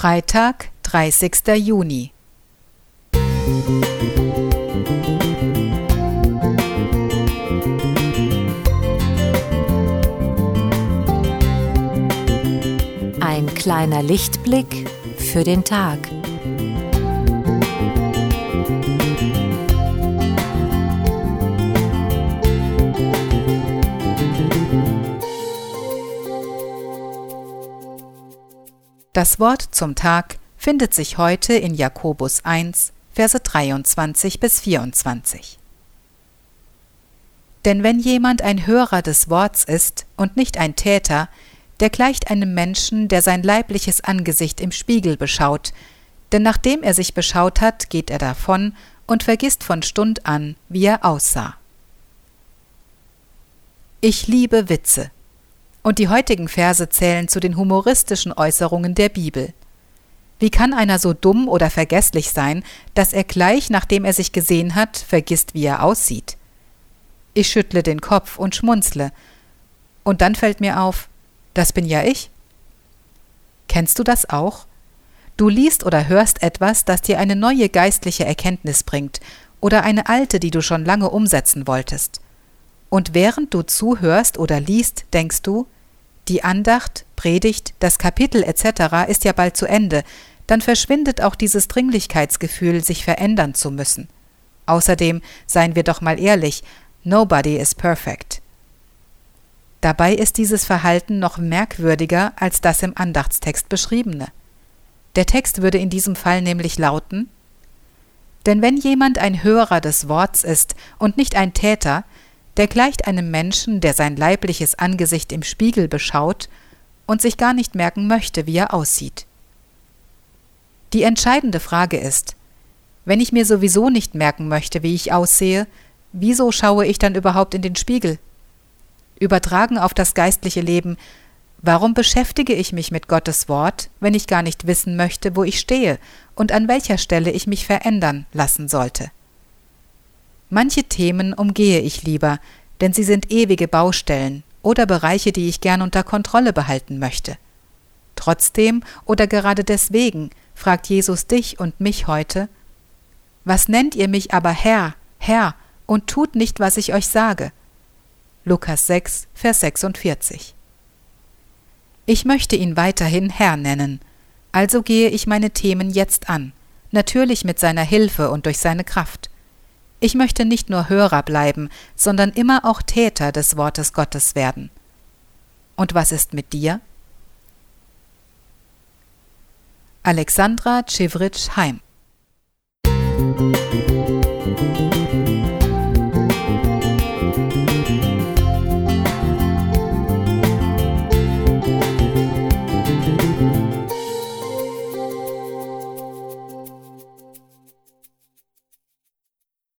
Freitag, 30. Juni. Ein kleiner Lichtblick für den Tag. Das Wort zum Tag findet sich heute in Jakobus 1, Verse 23 bis 24. Denn wenn jemand ein Hörer des Worts ist und nicht ein Täter, der gleicht einem Menschen, der sein leibliches Angesicht im Spiegel beschaut, denn nachdem er sich beschaut hat, geht er davon und vergisst von Stund an, wie er aussah. Ich liebe Witze und die heutigen Verse zählen zu den humoristischen Äußerungen der Bibel. Wie kann einer so dumm oder vergesslich sein, dass er gleich nachdem er sich gesehen hat, vergisst, wie er aussieht? Ich schüttle den Kopf und schmunzle, und dann fällt mir auf, das bin ja ich. Kennst du das auch? Du liest oder hörst etwas, das dir eine neue geistliche Erkenntnis bringt, oder eine alte, die du schon lange umsetzen wolltest. Und während du zuhörst oder liest, denkst du, die Andacht, Predigt, das Kapitel etc. ist ja bald zu Ende, dann verschwindet auch dieses Dringlichkeitsgefühl, sich verändern zu müssen. Außerdem, seien wir doch mal ehrlich, nobody is perfect. Dabei ist dieses Verhalten noch merkwürdiger als das im Andachtstext beschriebene. Der Text würde in diesem Fall nämlich lauten Denn wenn jemand ein Hörer des Worts ist und nicht ein Täter, der gleicht einem Menschen, der sein leibliches Angesicht im Spiegel beschaut und sich gar nicht merken möchte, wie er aussieht. Die entscheidende Frage ist, wenn ich mir sowieso nicht merken möchte, wie ich aussehe, wieso schaue ich dann überhaupt in den Spiegel? Übertragen auf das geistliche Leben, warum beschäftige ich mich mit Gottes Wort, wenn ich gar nicht wissen möchte, wo ich stehe und an welcher Stelle ich mich verändern lassen sollte? Manche Themen umgehe ich lieber, denn sie sind ewige Baustellen oder Bereiche, die ich gern unter Kontrolle behalten möchte. Trotzdem oder gerade deswegen fragt Jesus dich und mich heute, Was nennt ihr mich aber Herr, Herr, und tut nicht, was ich euch sage? Lukas 6, Vers 46. Ich möchte ihn weiterhin Herr nennen, also gehe ich meine Themen jetzt an, natürlich mit seiner Hilfe und durch seine Kraft. Ich möchte nicht nur Hörer bleiben, sondern immer auch Täter des Wortes Gottes werden. Und was ist mit dir? Alexandra Cevritsch Heim